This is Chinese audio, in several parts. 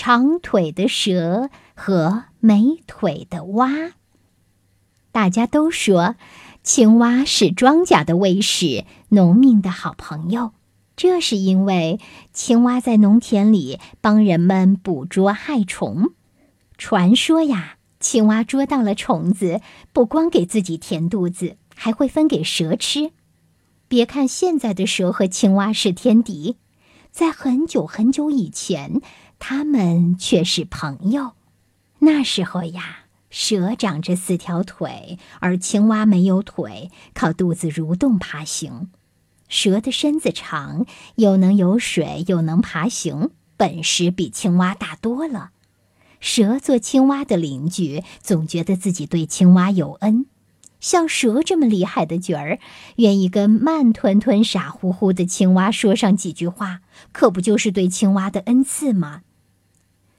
长腿的蛇和没腿的蛙。大家都说，青蛙是庄稼的卫士，农民的好朋友。这是因为青蛙在农田里帮人们捕捉害虫。传说呀，青蛙捉到了虫子，不光给自己填肚子，还会分给蛇吃。别看现在的蛇和青蛙是天敌，在很久很久以前，它们却是朋友。那时候呀，蛇长着四条腿，而青蛙没有腿，靠肚子蠕动爬行。蛇的身子长，又能游水，又能爬行，本事比青蛙大多了。蛇做青蛙的邻居，总觉得自己对青蛙有恩。像蛇这么厉害的角儿，愿意跟慢吞吞、傻乎乎的青蛙说上几句话，可不就是对青蛙的恩赐吗？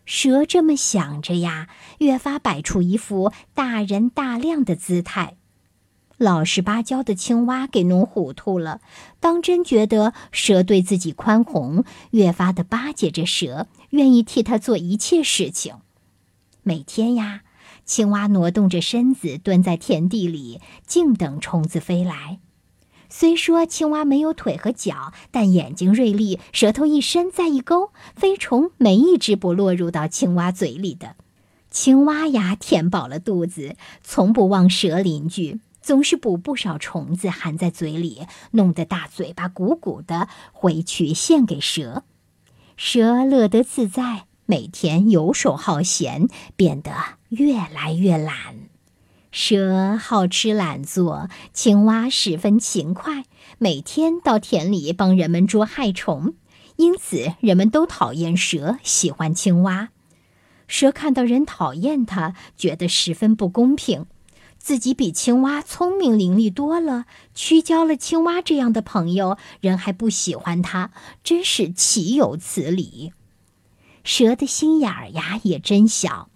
蛇这么想着呀，越发摆出一副大人大量的姿态。老实巴交的青蛙给弄糊涂了，当真觉得蛇对自己宽宏，越发的巴结着蛇，愿意替他做一切事情。每天呀，青蛙挪动着身子，蹲在田地里，静等虫子飞来。虽说青蛙没有腿和脚，但眼睛锐利，舌头一伸再一勾，飞虫没一只不落入到青蛙嘴里的。青蛙呀，填饱了肚子，从不忘蛇邻居。总是捕不少虫子含在嘴里，弄得大嘴巴鼓鼓的，回去献给蛇。蛇乐得自在，每天游手好闲，变得越来越懒。蛇好吃懒做，青蛙十分勤快，每天到田里帮人们捉害虫。因此，人们都讨厌蛇，喜欢青蛙。蛇看到人讨厌它，觉得十分不公平。自己比青蛙聪明伶俐多了，去交了青蛙这样的朋友，人还不喜欢它，真是岂有此理！蛇的心眼儿呀也真小，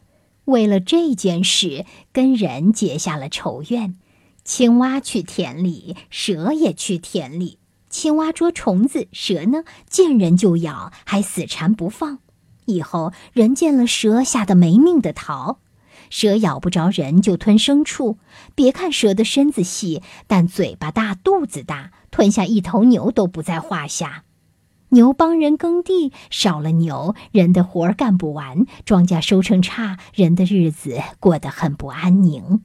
为了这件事跟人结下了仇怨。青蛙去田里，蛇也去田里。青蛙捉虫子，蛇呢见人就咬，还死缠不放。以后人见了蛇，吓得没命的逃。蛇咬不着人，就吞牲畜。别看蛇的身子细，但嘴巴大、肚子大，吞下一头牛都不在话下。牛帮人耕地，少了牛，人的活儿干不完，庄稼收成差，人的日子过得很不安宁。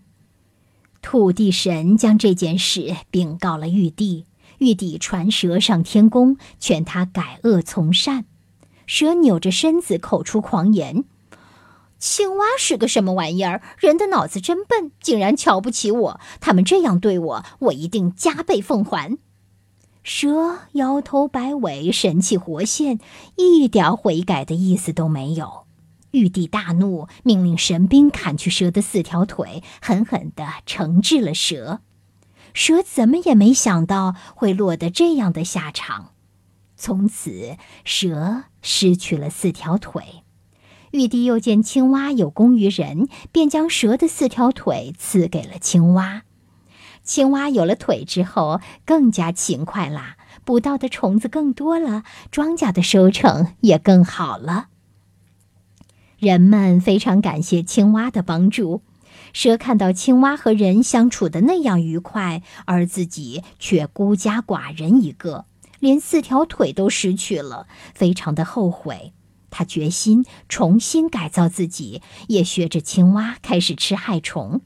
土地神将这件事禀告了玉帝，玉帝传蛇上天宫，劝他改恶从善。蛇扭着身子，口出狂言。青蛙是个什么玩意儿？人的脑子真笨，竟然瞧不起我。他们这样对我，我一定加倍奉还。蛇摇头摆尾，神气活现，一点悔改的意思都没有。玉帝大怒，命令神兵砍去蛇的四条腿，狠狠地惩治了蛇。蛇怎么也没想到会落得这样的下场，从此蛇失去了四条腿。玉帝又见青蛙有功于人，便将蛇的四条腿赐给了青蛙。青蛙有了腿之后，更加勤快啦，捕到的虫子更多了，庄稼的收成也更好了。人们非常感谢青蛙的帮助。蛇看到青蛙和人相处的那样愉快，而自己却孤家寡人一个，连四条腿都失去了，非常的后悔。他决心重新改造自己，也学着青蛙开始吃害虫。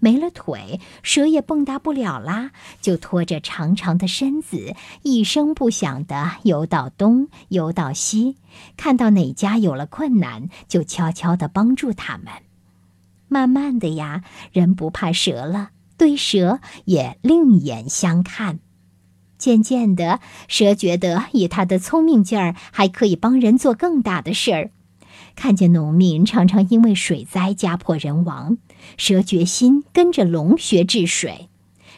没了腿，蛇也蹦跶不了啦，就拖着长长的身子，一声不响地游到东，游到西，看到哪家有了困难，就悄悄地帮助他们。慢慢的呀，人不怕蛇了，对蛇也另眼相看。渐渐的，蛇觉得以它的聪明劲儿，还可以帮人做更大的事儿。看见农民常常因为水灾家破人亡，蛇决心跟着龙学治水。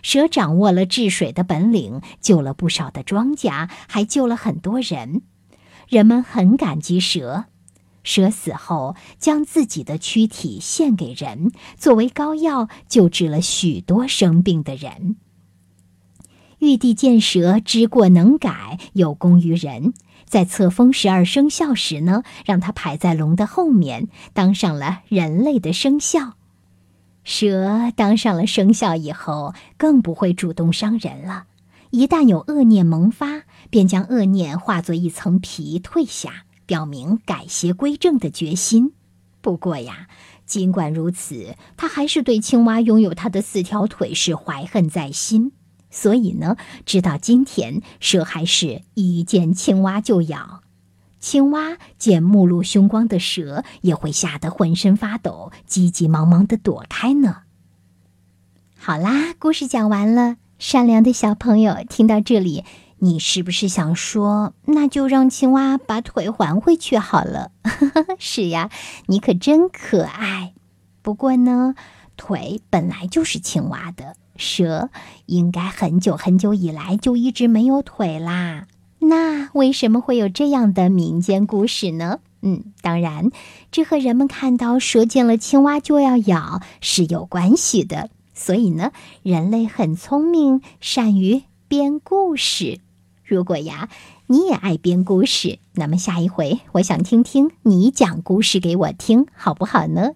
蛇掌握了治水的本领，救了不少的庄稼，还救了很多人。人们很感激蛇。蛇死后，将自己的躯体献给人，作为膏药，救治了许多生病的人。玉帝见蛇知过能改，有功于人，在册封十二生肖时呢，让它排在龙的后面，当上了人类的生肖。蛇当上了生肖以后，更不会主动伤人了。一旦有恶念萌发，便将恶念化作一层皮退下，表明改邪归正的决心。不过呀，尽管如此，他还是对青蛙拥有他的四条腿是怀恨在心。所以呢，直到今天，蛇还是一见青蛙就咬。青蛙见目露凶光的蛇，也会吓得浑身发抖，急急忙忙地躲开呢。好啦，故事讲完了。善良的小朋友，听到这里，你是不是想说，那就让青蛙把腿还回去好了？是呀，你可真可爱。不过呢，腿本来就是青蛙的。蛇应该很久很久以来就一直没有腿啦，那为什么会有这样的民间故事呢？嗯，当然，这和人们看到蛇见了青蛙就要咬是有关系的。所以呢，人类很聪明，善于编故事。如果呀，你也爱编故事，那么下一回我想听听你讲故事给我听，好不好呢？